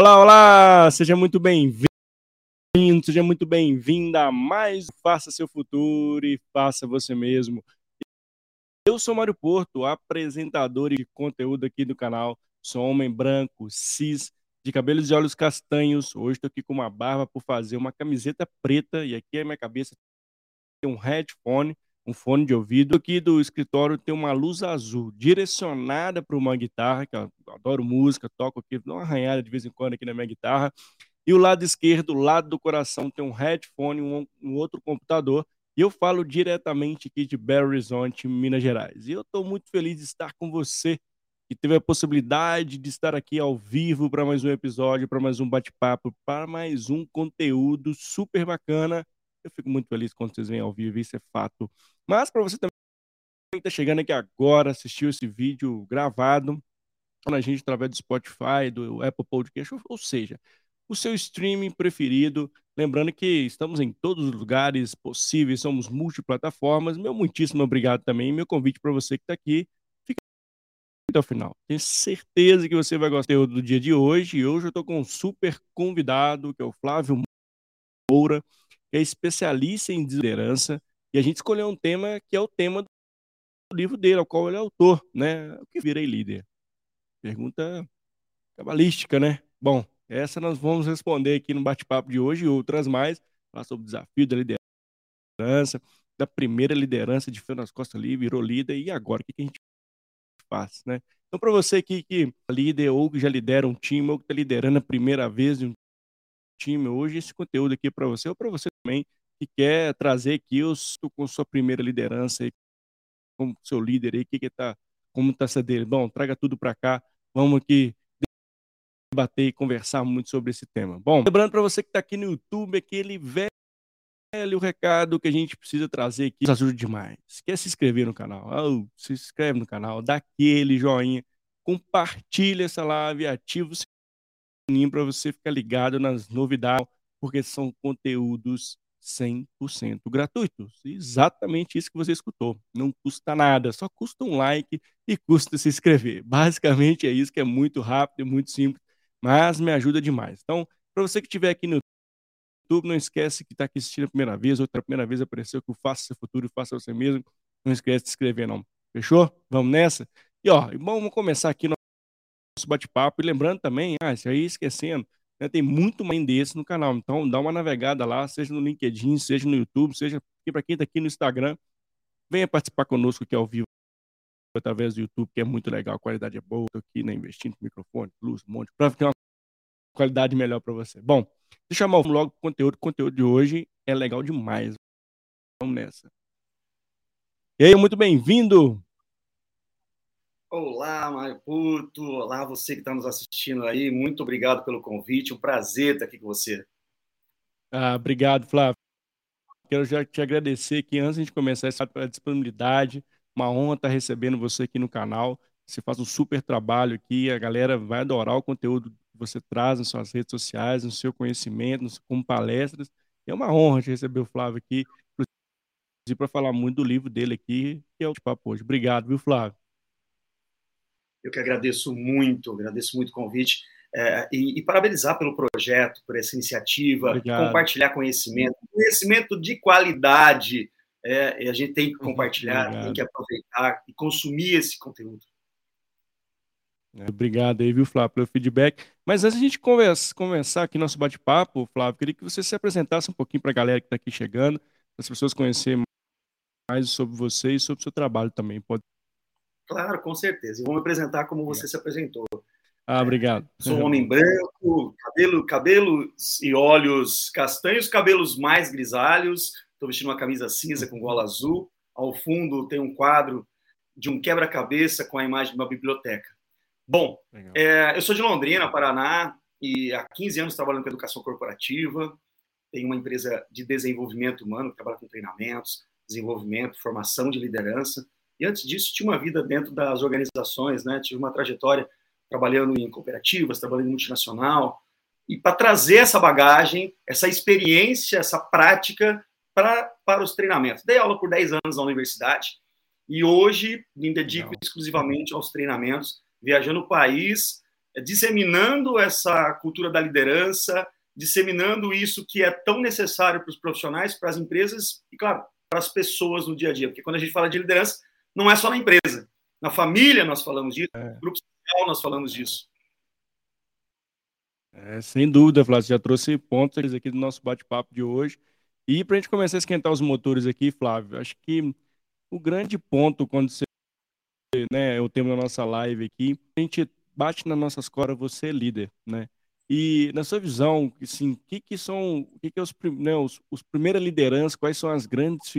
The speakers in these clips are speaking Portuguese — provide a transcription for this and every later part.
Olá, olá! Seja muito bem-vindo, seja muito bem-vinda a mais Faça Seu Futuro e Faça Você Mesmo. Eu sou Mário Porto, apresentador de conteúdo aqui do canal. Sou homem branco, cis, de cabelos e olhos castanhos. Hoje estou aqui com uma barba por fazer uma camiseta preta e aqui a minha cabeça tem um headphone, um fone de ouvido. Aqui do escritório tem uma luz azul direcionada para uma guitarra, que eu adoro música, toco aqui, dou uma arranhada de vez em quando aqui na minha guitarra. E o lado esquerdo, o lado do coração, tem um headphone, um, um outro computador. E eu falo diretamente aqui de Belo Horizonte, Minas Gerais. E eu estou muito feliz de estar com você que teve a possibilidade de estar aqui ao vivo para mais um episódio, para mais um bate-papo, para mais um conteúdo super bacana. Eu fico muito feliz quando vocês vêm ao vivo, isso é fato. Mas para você também que está chegando aqui agora, assistiu esse vídeo gravado, a gente através do Spotify, do Apple Podcast, ou seja, o seu streaming preferido. Lembrando que estamos em todos os lugares possíveis, somos multiplataformas. Meu muitíssimo obrigado também. Meu convite para você que está aqui até o final. Tenho certeza que você vai gostar do dia de hoje. E hoje eu estou com um super convidado, que é o Flávio Moura, que é especialista em liderança. E a gente escolheu um tema que é o tema do livro dele, ao qual ele é autor, né? O que virei líder? Pergunta cabalística, né? Bom, essa nós vamos responder aqui no bate-papo de hoje e outras mais. Falar sobre o desafio da liderança, da primeira liderança de nas Costas ali, virou líder. E agora, o que a gente faz, né? Então, para você aqui que é líder ou que já lidera um time ou que está liderando a primeira vez de um time, hoje esse conteúdo aqui é para você ou para você também que quer trazer os, com sua primeira liderança aí, como seu líder aí, que que tá, como está essa dele? Bom, traga tudo para cá, vamos aqui debater e conversar muito sobre esse tema. Bom, lembrando para você que está aqui no YouTube, aquele velho o recado que a gente precisa trazer aqui nos ajuda demais. Quer se inscrever no canal? Oh, se inscreve no canal, dá aquele joinha, compartilha essa live, ativa o sininho para você ficar ligado nas novidades, porque são conteúdos 100% gratuitos. Exatamente isso que você escutou. Não custa nada, só custa um like e custa se inscrever. Basicamente é isso que é muito rápido muito simples, mas me ajuda demais. Então, para você que estiver aqui no YouTube. Não esquece que está aqui assistindo a primeira vez, outra primeira vez apareceu que o Faça Seu Futuro e Faça Você Mesmo. Não esquece de se inscrever, não. Fechou? Vamos nessa? E ó, vamos começar aqui nosso bate-papo. E lembrando também, ah, isso aí esquecendo, né, tem muito mais desse no canal. Então dá uma navegada lá, seja no LinkedIn, seja no YouTube, seja para quem está aqui no Instagram. Venha participar conosco aqui ao vivo através do YouTube, que é muito legal, a qualidade é boa. Estou aqui né, investindo em microfone, luz, um monte, para ter uma qualidade melhor para você. Bom, deixa eu chamar logo o conteúdo. O conteúdo de hoje é legal demais. Vamos nessa. E aí, muito bem-vindo. Olá, Mário Puto. Olá, você que está nos assistindo aí. Muito obrigado pelo convite. Um prazer estar aqui com você. Ah, obrigado, Flávio. Quero já te agradecer que antes de começar essa disponibilidade, uma honra estar recebendo você aqui no canal. Você faz um super trabalho aqui, a galera vai adorar o conteúdo você traz nas suas redes sociais, no seu conhecimento, como palestras. É uma honra te receber o Flávio aqui, para falar muito do livro dele aqui, que é o de papo hoje. Obrigado, viu, Flávio? Eu que agradeço muito, agradeço muito o convite. É, e, e, parabenizar pelo projeto, por essa iniciativa, Obrigado. compartilhar conhecimento, conhecimento de qualidade. É, e a gente tem que uhum. compartilhar, Obrigado. tem que aproveitar e consumir esse conteúdo. É, obrigado aí, viu, Flávio, pelo feedback. Mas antes a gente conversa, começar aqui nosso bate-papo, Flávio, queria que você se apresentasse um pouquinho para a galera que está aqui chegando, para as pessoas conhecerem mais sobre você e sobre o seu trabalho também. Pode... Claro, com certeza. Eu vou me apresentar como você é. se apresentou. Ah, obrigado. Sou um homem branco, cabelo, cabelos e olhos castanhos, cabelos mais grisalhos. Estou vestindo uma camisa cinza com gola azul. Ao fundo tem um quadro de um quebra-cabeça com a imagem de uma biblioteca. Bom, é, eu sou de Londrina, Paraná, e há 15 anos trabalhando com educação corporativa. Tenho uma empresa de desenvolvimento humano que trabalha com treinamentos, desenvolvimento, formação de liderança. E antes disso, tinha uma vida dentro das organizações, né? Tive uma trajetória trabalhando em cooperativas, trabalhando em multinacional. E para trazer essa bagagem, essa experiência, essa prática para, para os treinamentos. Dei aula por 10 anos na universidade e hoje me dedico Não. exclusivamente aos treinamentos viajando o país, disseminando essa cultura da liderança, disseminando isso que é tão necessário para os profissionais, para as empresas e, claro, para as pessoas no dia a dia. Porque quando a gente fala de liderança, não é só na empresa. Na família nós falamos disso, é. no grupo social nós falamos disso. É, sem dúvida, Flávio, você já trouxe pontos aqui do nosso bate-papo de hoje. E para a gente começar a esquentar os motores aqui, Flávio, acho que o grande ponto quando você, né, o tema da nossa live aqui, a gente bate nas nossas costas, você é líder, né? E na sua visão, assim, o que, que são, o que, que é os, né, os, os primeiras lideranças, quais são as grandes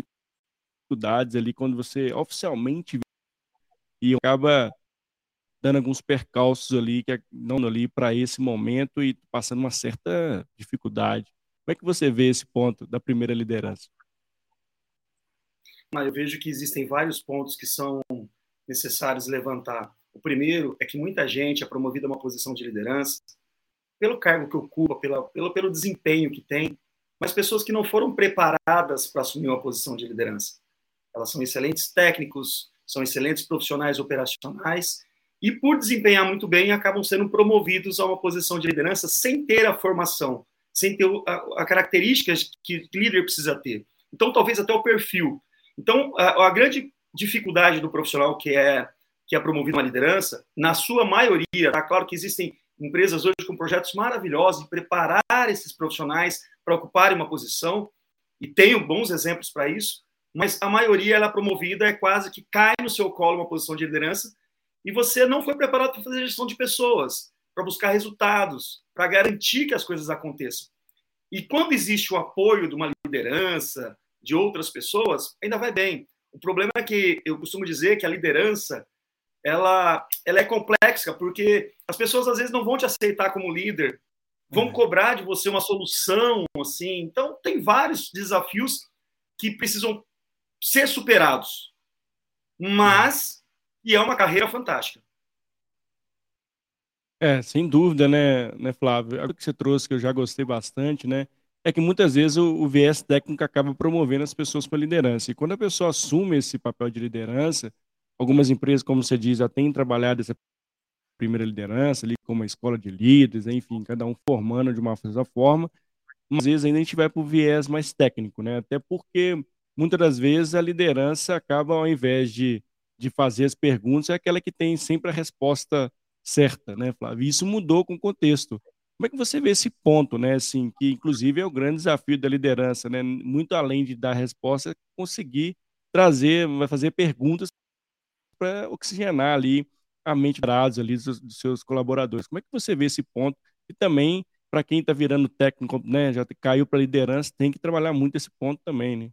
dificuldades ali quando você oficialmente e acaba dando alguns percalços ali que é, não ali para esse momento e passando uma certa dificuldade. Como é que você vê esse ponto da primeira liderança? Eu vejo que existem vários pontos que são necessários levantar. O primeiro é que muita gente é promovida a uma posição de liderança pelo cargo que ocupa, pela, pelo, pelo desempenho que tem, mas pessoas que não foram preparadas para assumir uma posição de liderança. Elas são excelentes técnicos, são excelentes profissionais operacionais e, por desempenhar muito bem, acabam sendo promovidos a uma posição de liderança sem ter a formação, sem ter a, a características que o líder precisa ter. Então, talvez até o perfil. Então, a, a grande dificuldade do profissional que é que é promovido uma liderança, na sua maioria, tá claro que existem empresas hoje com projetos maravilhosos de preparar esses profissionais para ocuparem uma posição, e tenho bons exemplos para isso, mas a maioria ela é promovida é quase que cai no seu colo uma posição de liderança e você não foi preparado para fazer gestão de pessoas, para buscar resultados, para garantir que as coisas aconteçam. E quando existe o apoio de uma liderança, de outras pessoas, ainda vai bem. O problema é que eu costumo dizer que a liderança ela, ela é complexa, porque as pessoas às vezes não vão te aceitar como líder, vão uhum. cobrar de você uma solução, assim. Então, tem vários desafios que precisam ser superados. Mas, e é uma carreira fantástica. É, sem dúvida, né, né, Flávio? Algo que você trouxe que eu já gostei bastante, né? É que muitas vezes o, o viés técnico acaba promovendo as pessoas para liderança. E quando a pessoa assume esse papel de liderança, algumas empresas, como você diz, já têm trabalhado essa primeira liderança ali como uma escola de líderes, enfim, cada um formando de uma forma, mas às vezes ainda a gente vai para o viés mais técnico, né? Até porque muitas das vezes a liderança acaba, ao invés de, de fazer as perguntas, é aquela que tem sempre a resposta certa, né, Flávio? Isso mudou com o contexto. Como é que você vê esse ponto, né? Assim, que inclusive é o grande desafio da liderança, né? Muito além de dar resposta, conseguir trazer, vai fazer perguntas para oxigenar ali a mente dados ali dos, dos, seus colaboradores. Como é que você vê esse ponto? E também para quem está virando técnico, né? Já caiu para liderança, tem que trabalhar muito esse ponto também, né?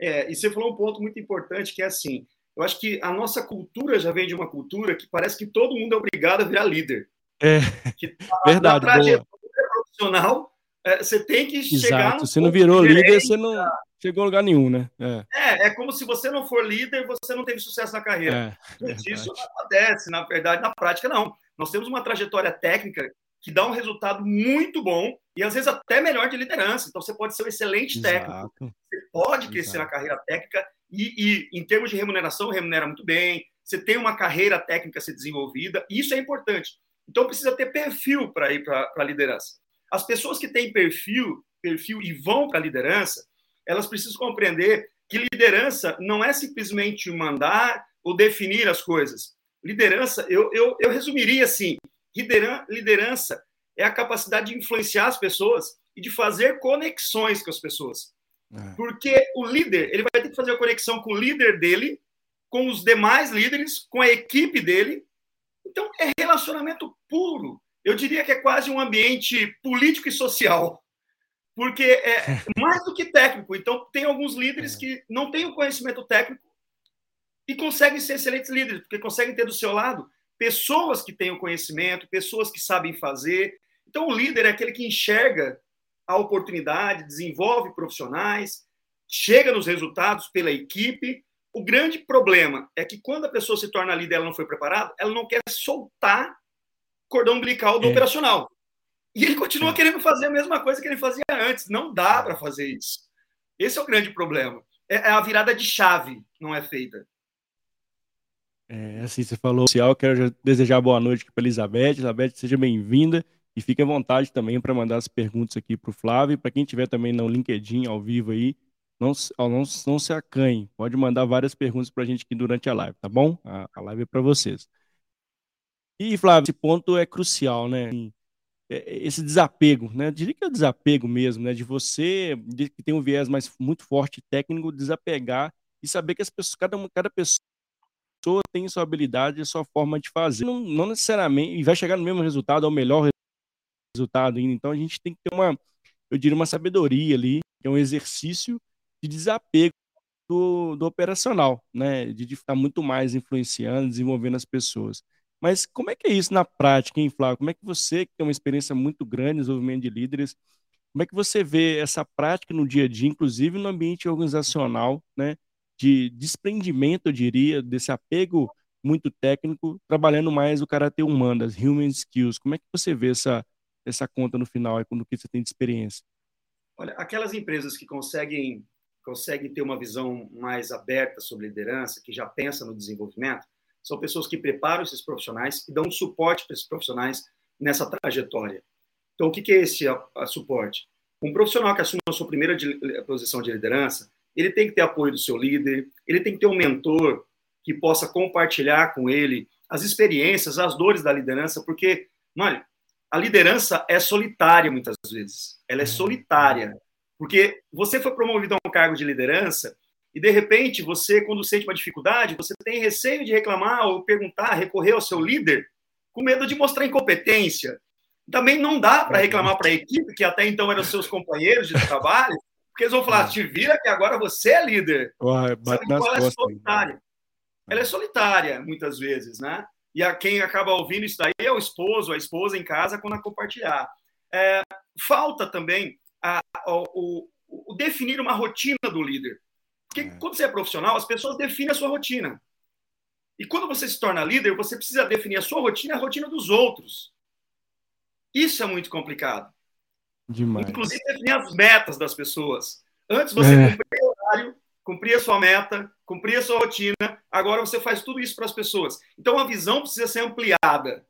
É, e você falou um ponto muito importante que é assim, eu acho que a nossa cultura já vem de uma cultura que parece que todo mundo é obrigado a virar líder. É, que, verdade. Na trajetória profissional, é, você tem que Exato. chegar. Se você não virou líder, você não chegou a lugar nenhum, né? É. é. é, como se você não for líder, você não teve sucesso na carreira. É, Isso não acontece, na verdade, na prática, não. Nós temos uma trajetória técnica que dá um resultado muito bom e às vezes até melhor de liderança. Então você pode ser um excelente Exato. técnico, você pode crescer Exato. na carreira técnica e, e, em termos de remuneração remunera muito bem. Você tem uma carreira técnica a ser desenvolvida isso é importante. Então precisa ter perfil para ir para a liderança. As pessoas que têm perfil, perfil e vão para a liderança, elas precisam compreender que liderança não é simplesmente mandar ou definir as coisas. Liderança, eu, eu, eu resumiria assim: liderança é a capacidade de influenciar as pessoas e de fazer conexões com as pessoas. É. Porque o líder, ele vai ter que fazer a conexão com o líder dele, com os demais líderes, com a equipe dele. Então, é relacionamento puro. Eu diria que é quase um ambiente político e social. Porque é mais do que técnico. Então, tem alguns líderes é. que não têm o conhecimento técnico e conseguem ser excelentes líderes, porque conseguem ter do seu lado pessoas que têm o conhecimento, pessoas que sabem fazer. Então, o líder é aquele que enxerga a oportunidade, desenvolve profissionais, chega nos resultados pela equipe. O grande problema é que quando a pessoa se torna líder, ela não foi preparada, ela não quer soltar cordão umbilical do é. operacional. E ele continua é. querendo fazer a mesma coisa que ele fazia antes. Não dá para fazer isso. Esse é o grande problema. É, é a virada de chave não é feita. É, assim, você falou social, quero desejar boa noite para Elizabeth. Elizabeth, seja bem-vinda e fique à vontade também para mandar as perguntas aqui para o Flávio. Para quem tiver também no LinkedIn ao vivo aí, não, não, não se acanhe, pode mandar várias perguntas para a gente aqui durante a live, tá bom? A, a live é para vocês. E, Flávio, esse ponto é crucial, né? É, esse desapego, né? Eu diria que é o desapego mesmo, né? De você, de, que tem um viés mais muito forte técnico, desapegar e saber que as pessoas, cada, cada pessoa tem sua habilidade e sua forma de fazer. Não, não necessariamente, e vai chegar no mesmo resultado, ao melhor resultado ainda. Então a gente tem que ter uma, eu diria, uma sabedoria ali, que é um exercício de desapego do, do operacional, né? De, estar muito mais influenciando, desenvolvendo as pessoas. Mas como é que é isso na prática, hein, Flávio? Como é que você, que tem uma experiência muito grande no desenvolvimento de líderes, como é que você vê essa prática no dia a dia, inclusive no ambiente organizacional, né? De desprendimento, eu diria, desse apego muito técnico, trabalhando mais o caráter humano, das human skills. Como é que você vê essa, essa conta no final, é, quando que você tem de experiência? Olha, aquelas empresas que conseguem conseguem ter uma visão mais aberta sobre liderança, que já pensa no desenvolvimento, são pessoas que preparam esses profissionais e dão suporte para esses profissionais nessa trajetória. Então, o que é esse a, a suporte? Um profissional que assume a sua primeira de, posição de liderança, ele tem que ter apoio do seu líder, ele tem que ter um mentor que possa compartilhar com ele as experiências, as dores da liderança, porque, mano, a liderança é solitária muitas vezes. Ela é solitária. Porque você foi promovido a um cargo de liderança e, de repente, você, quando sente uma dificuldade, você tem receio de reclamar ou perguntar, recorrer ao seu líder, com medo de mostrar incompetência. Também não dá para reclamar para a equipe, que até então eram seus companheiros de trabalho, porque eles vão falar: te vira que agora você é líder. Nas ela é solitária. Ela é solitária, muitas vezes, né? E a quem acaba ouvindo isso daí é o esposo, a esposa em casa, quando a compartilhar. É, falta também a, a, o, o, definir uma rotina do líder. Porque é. quando você é profissional, as pessoas definem a sua rotina. E quando você se torna líder, você precisa definir a sua rotina e a rotina dos outros. Isso é muito complicado. Demais. Inclusive, definir as metas das pessoas. Antes você é. cumpria o horário, cumpria a sua meta, cumpria a sua rotina, agora você faz tudo isso para as pessoas. Então, a visão precisa ser ampliada.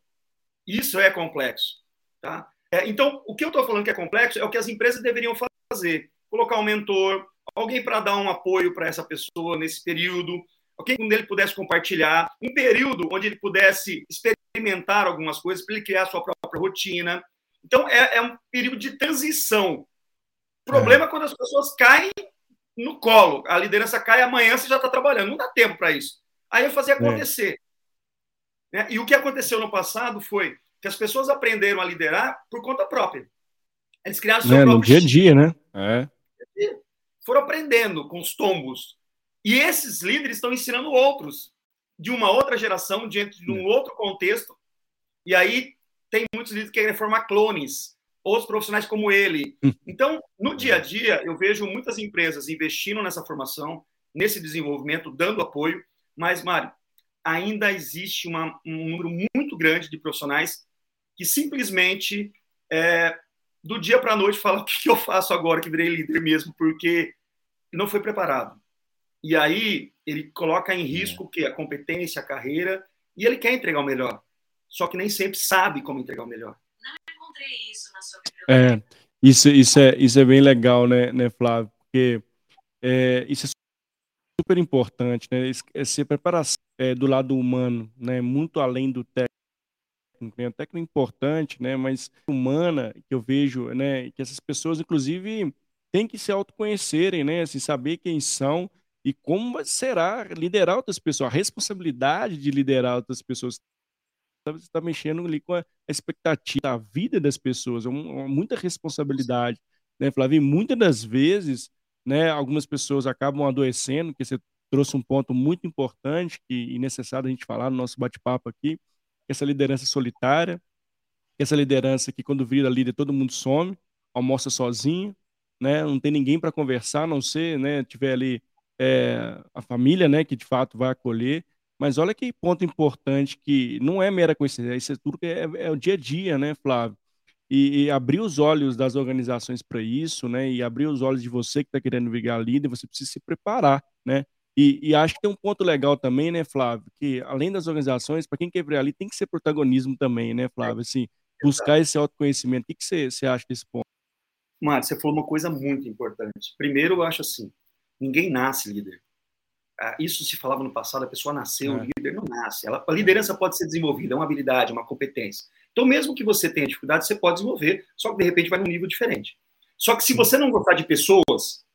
Isso é complexo. Tá? É, então, o que eu estou falando que é complexo é o que as empresas deveriam fazer. Colocar um mentor, alguém para dar um apoio para essa pessoa nesse período, alguém onde ele pudesse compartilhar, um período onde ele pudesse experimentar algumas coisas para ele criar a sua própria rotina. Então, é, é um período de transição. O problema é. é quando as pessoas caem no colo. A liderança cai amanhã, você já está trabalhando. Não dá tempo para isso. Aí eu fazia é. acontecer. É. E o que aconteceu no passado foi que as pessoas aprenderam a liderar por conta própria. Eles criaram seu é, próprio no dia a dia, né? É foram aprendendo com os tombos. E esses líderes estão ensinando outros de uma outra geração, diante de um outro contexto. E aí tem muitos líderes que querem formar clones, outros profissionais como ele. Então, no dia a dia, eu vejo muitas empresas investindo nessa formação, nesse desenvolvimento, dando apoio. Mas, Mário, ainda existe uma, um número muito grande de profissionais que simplesmente é, do dia para a noite fala o que eu faço agora que virei líder mesmo, porque não foi preparado. E aí ele coloca em é. risco que a competência, a carreira, e ele quer entregar o melhor. Só que nem sempre sabe como entregar o melhor. Não encontrei isso É, isso, isso, é, isso é bem legal, né, né Flávio? Porque é, isso é super importante, né? Essa preparação é, do lado humano, né? Muito além do técnico né? técnico importante, né? Mas humana que eu vejo, né? Que essas pessoas, inclusive, têm que se autoconhecerem, né? Assim, saber quem são e como será liderar outras pessoas, a responsabilidade de liderar outras pessoas. Você está mexendo ali com a expectativa da vida das pessoas, é uma, muita responsabilidade, né, muitas das vezes, né, algumas pessoas acabam adoecendo, que você trouxe um ponto muito importante e necessário a gente falar no nosso bate-papo aqui, essa liderança solitária, essa liderança que quando vira líder todo mundo some, almoça sozinho, né? Não tem ninguém para conversar, a não ser, né? Tiver ali é, a família, né? Que de fato vai acolher. Mas olha que ponto importante que não é mera coincidência, isso é tudo que é, é o dia a dia, né, Flávio? E, e, abrir os olhos das organizações para isso, né? E abrir os olhos de você que está querendo virar líder, você precisa se preparar, né? E, e, acho que tem um ponto legal também, né, Flávio? Que além das organizações, para quem quer ver ali, tem que ser protagonismo também, né, Flávio? Assim, buscar esse autoconhecimento. O que, que você, você acha desse ponto? Mário, você falou uma coisa muito importante. Primeiro, eu acho assim: ninguém nasce líder. Ah, isso se falava no passado, a pessoa nasceu, é. líder não nasce. Ela, a liderança pode ser desenvolvida, é uma habilidade, uma competência. Então, mesmo que você tenha dificuldade, você pode desenvolver, só que de repente vai num nível diferente. Só que se você não gostar de pessoas,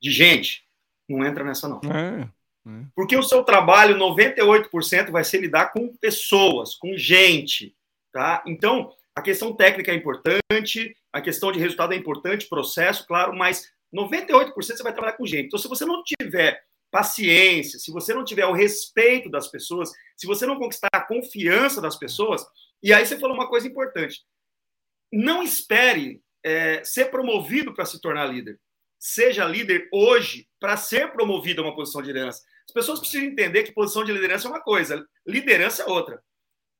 de gente, não entra nessa, não. É, é. Porque o seu trabalho, 98%, vai ser lidar com pessoas, com gente. Tá? Então, a questão técnica é importante, a questão de resultado é importante, processo, claro, mas 98% você vai trabalhar com gente. Então, se você não tiver paciência, se você não tiver o respeito das pessoas, se você não conquistar a confiança das pessoas, e aí você falou uma coisa importante. Não espere é, ser promovido para se tornar líder seja líder hoje para ser promovido a uma posição de liderança. As pessoas precisam entender que posição de liderança é uma coisa, liderança é outra.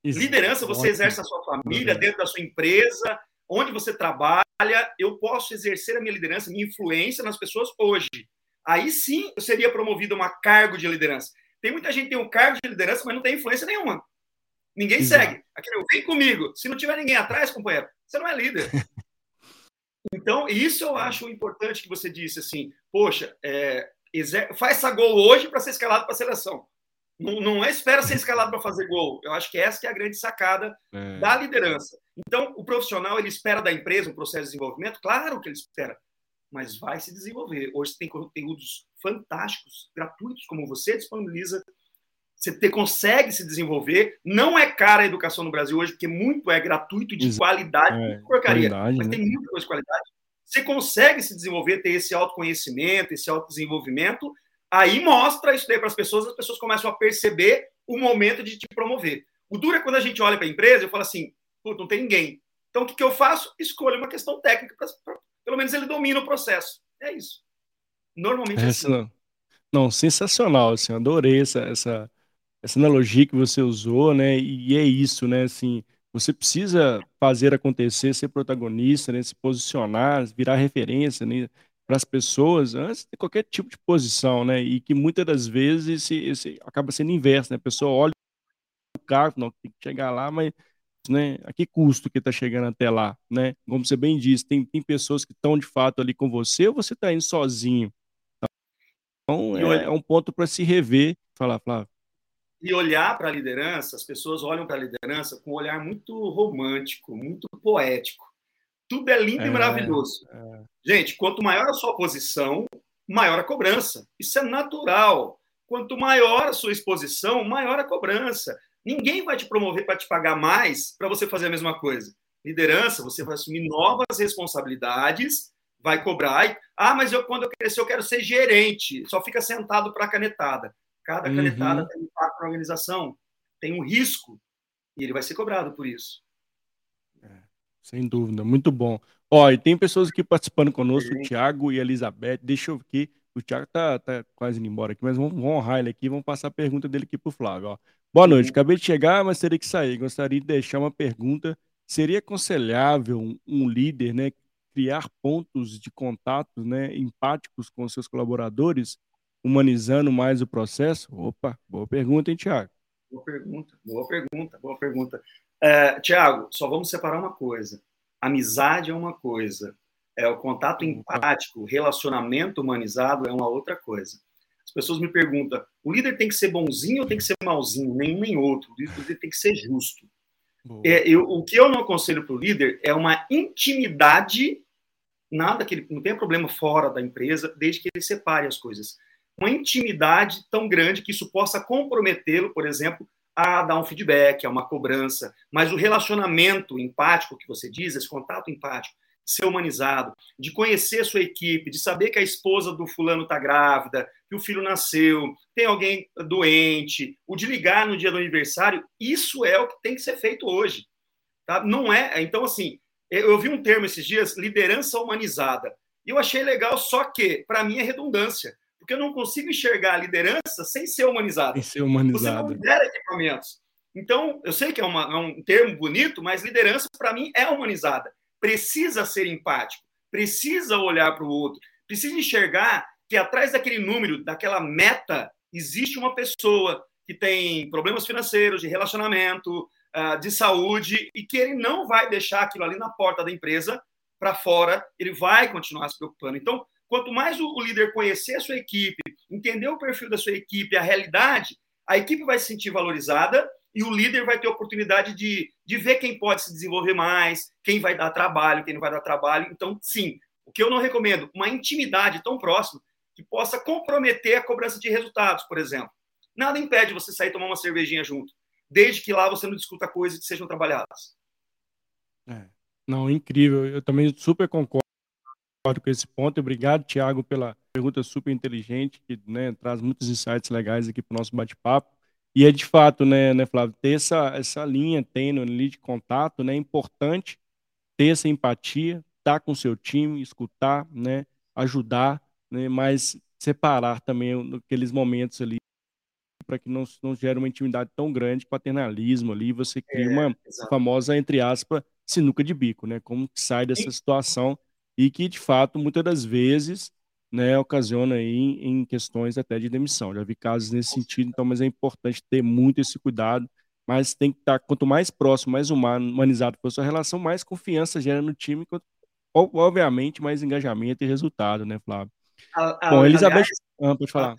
Isso. Liderança você exerce na sua família, dentro da sua empresa, onde você trabalha. Eu posso exercer a minha liderança, minha influência nas pessoas hoje. Aí sim eu seria promovido a um cargo de liderança. Tem muita gente que tem um cargo de liderança, mas não tem influência nenhuma. Ninguém Exato. segue. Aquele, vem comigo. Se não tiver ninguém atrás, companheiro, você não é líder. Então, isso eu acho importante que você disse assim, poxa, é, faz essa gol hoje para ser escalado para a seleção. Não, não é espera ser escalado para fazer gol. Eu acho que essa que é a grande sacada é. da liderança. Então, o profissional ele espera da empresa um processo de desenvolvimento, claro que ele espera, mas vai se desenvolver. Hoje tem conteúdos fantásticos, gratuitos, como você disponibiliza você ter, consegue se desenvolver. Não é cara a educação no Brasil hoje, porque muito é gratuito de Exato. qualidade, é, porcaria. Qualidade, mas né? tem muita coisa de qualidade. Você consegue se desenvolver, ter esse autoconhecimento, esse autodesenvolvimento, aí mostra isso daí para as pessoas, as pessoas começam a perceber o momento de te promover. O duro é quando a gente olha para a empresa e fala assim, não tem ninguém. Então, o que, que eu faço? Escolho uma questão técnica, pra, pelo menos ele domina o processo. É isso. Normalmente é assim. Não, sensacional, assim, adorei essa, essa, essa analogia que você usou, né? E é isso, né? Assim, você precisa fazer acontecer, ser protagonista, né? Se posicionar, virar referência, né? Para as pessoas antes de qualquer tipo de posição, né? E que muitas das vezes esse, esse acaba sendo inverso, né? A pessoa olha o carro, não tem que chegar lá, mas né? A que custo que está chegando até lá, né? Como você bem disse, tem, tem pessoas que estão de fato ali com você ou você está indo sozinho. Então é, é um ponto para se rever. Falar, Flávio e olhar para a liderança, as pessoas olham para a liderança com um olhar muito romântico, muito poético. Tudo é lindo é, e maravilhoso. É. Gente, quanto maior a sua posição, maior a cobrança. Isso é natural. Quanto maior a sua exposição, maior a cobrança. Ninguém vai te promover para te pagar mais para você fazer a mesma coisa. Liderança, você vai assumir novas responsabilidades, vai cobrar. Ah, mas eu quando eu crescer eu quero ser gerente. Só fica sentado para canetada. Cada canetada uhum. tem um impacto na organização, tem um risco, e ele vai ser cobrado por isso. É, sem dúvida, muito bom. Ó, e tem pessoas aqui participando conosco, Sim. o Thiago e a Elizabeth. Deixa eu aqui. O Thiago tá, tá quase indo embora aqui, mas vamos, vamos honrar ele aqui, vamos passar a pergunta dele aqui pro Flávio. Ó. Boa noite, acabei de chegar, mas teria que sair. Gostaria de deixar uma pergunta. Seria aconselhável um, líder, né, criar pontos de contato, né, empáticos com seus colaboradores humanizando mais o processo? Opa, boa pergunta, hein, Tiago? Boa pergunta, boa pergunta, boa pergunta. É, Tiago, só vamos separar uma coisa. Amizade é uma coisa, é o contato empático, o relacionamento humanizado é uma outra coisa. As pessoas me perguntam: o líder tem que ser bonzinho ou tem que ser malzinho? Nenhum nem outro. O líder tem que ser justo. É, eu, o que eu não aconselho para o líder é uma intimidade, nada que ele não tenha problema fora da empresa, desde que ele separe as coisas uma intimidade tão grande que isso possa comprometê-lo, por exemplo, a dar um feedback, a uma cobrança. Mas o relacionamento empático que você diz, esse contato empático, ser humanizado, de conhecer sua equipe, de saber que a esposa do fulano está grávida, que o filho nasceu, tem alguém doente, o de ligar no dia do aniversário, isso é o que tem que ser feito hoje. Tá? Não é. Então, assim, eu vi um termo esses dias, liderança humanizada. E eu achei legal, só que, para mim, é redundância porque eu não consigo enxergar a liderança sem ser humanizada. Sem ser humanizado. Você não lidera equipamentos. Então, eu sei que é, uma, é um termo bonito, mas liderança, para mim, é humanizada. Precisa ser empático, precisa olhar para o outro, precisa enxergar que atrás daquele número, daquela meta, existe uma pessoa que tem problemas financeiros, de relacionamento, ah, de saúde, e que ele não vai deixar aquilo ali na porta da empresa para fora, ele vai continuar se preocupando. Então, quanto mais o líder conhecer a sua equipe, entender o perfil da sua equipe, a realidade, a equipe vai se sentir valorizada e o líder vai ter oportunidade de, de ver quem pode se desenvolver mais, quem vai dar trabalho, quem não vai dar trabalho. Então, sim, o que eu não recomendo, uma intimidade tão próxima que possa comprometer a cobrança de resultados, por exemplo. Nada impede você sair tomar uma cervejinha junto, desde que lá você não discuta coisas que sejam trabalhadas. É. Não, incrível. Eu também super concordo com esse ponto. Obrigado, Tiago, pela pergunta super inteligente, que né, traz muitos insights legais aqui para o nosso bate-papo. E é de fato, né, né, Flávio, ter essa, essa linha tênue ali de contato, né, é importante ter essa empatia, estar com o seu time, escutar, né, ajudar, né, mas separar também aqueles momentos ali para que não, não gere uma intimidade tão grande, paternalismo ali, você cria é, uma famosa, entre aspas, sinuca de bico, né, como que sai dessa situação e que, de fato, muitas das vezes né, ocasiona aí em questões até de demissão. Já vi casos nesse sentido, então, mas é importante ter muito esse cuidado, mas tem que estar, quanto mais próximo, mais humanizado for a sua relação, mais confiança gera no time, obviamente, mais engajamento e resultado, né, Flávio? A, a, Bom, Elizabeth, aliás, ah, pode falar.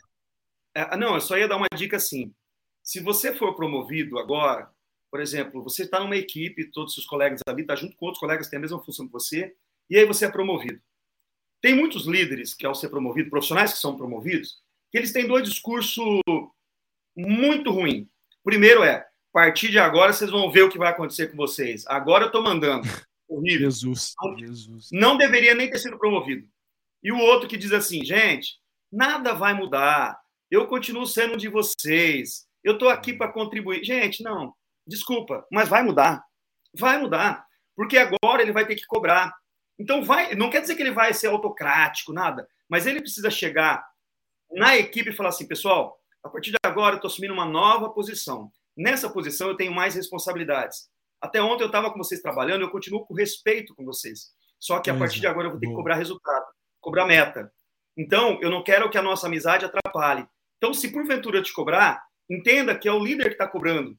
A, não, eu só ia dar uma dica assim, se você for promovido agora, por exemplo, você está numa equipe, todos os seus colegas ali, está junto com outros colegas que têm a mesma função que você, e aí você é promovido. Tem muitos líderes que, ao ser promovido, profissionais que são promovidos, que eles têm dois discursos muito ruins. Primeiro é, a partir de agora vocês vão ver o que vai acontecer com vocês. Agora eu estou mandando. Horrível. Jesus, não, Jesus. Não deveria nem ter sido promovido. E o outro que diz assim, gente, nada vai mudar. Eu continuo sendo um de vocês. Eu estou aqui para contribuir. Gente, não, desculpa, mas vai mudar. Vai mudar. Porque agora ele vai ter que cobrar. Então, vai, não quer dizer que ele vai ser autocrático, nada, mas ele precisa chegar na equipe e falar assim: pessoal, a partir de agora eu estou assumindo uma nova posição. Nessa posição eu tenho mais responsabilidades. Até ontem eu estava com vocês trabalhando, eu continuo com respeito com vocês. Só que a partir de agora eu vou ter que cobrar resultado, cobrar meta. Então, eu não quero que a nossa amizade atrapalhe. Então, se porventura eu te cobrar, entenda que é o líder que está cobrando.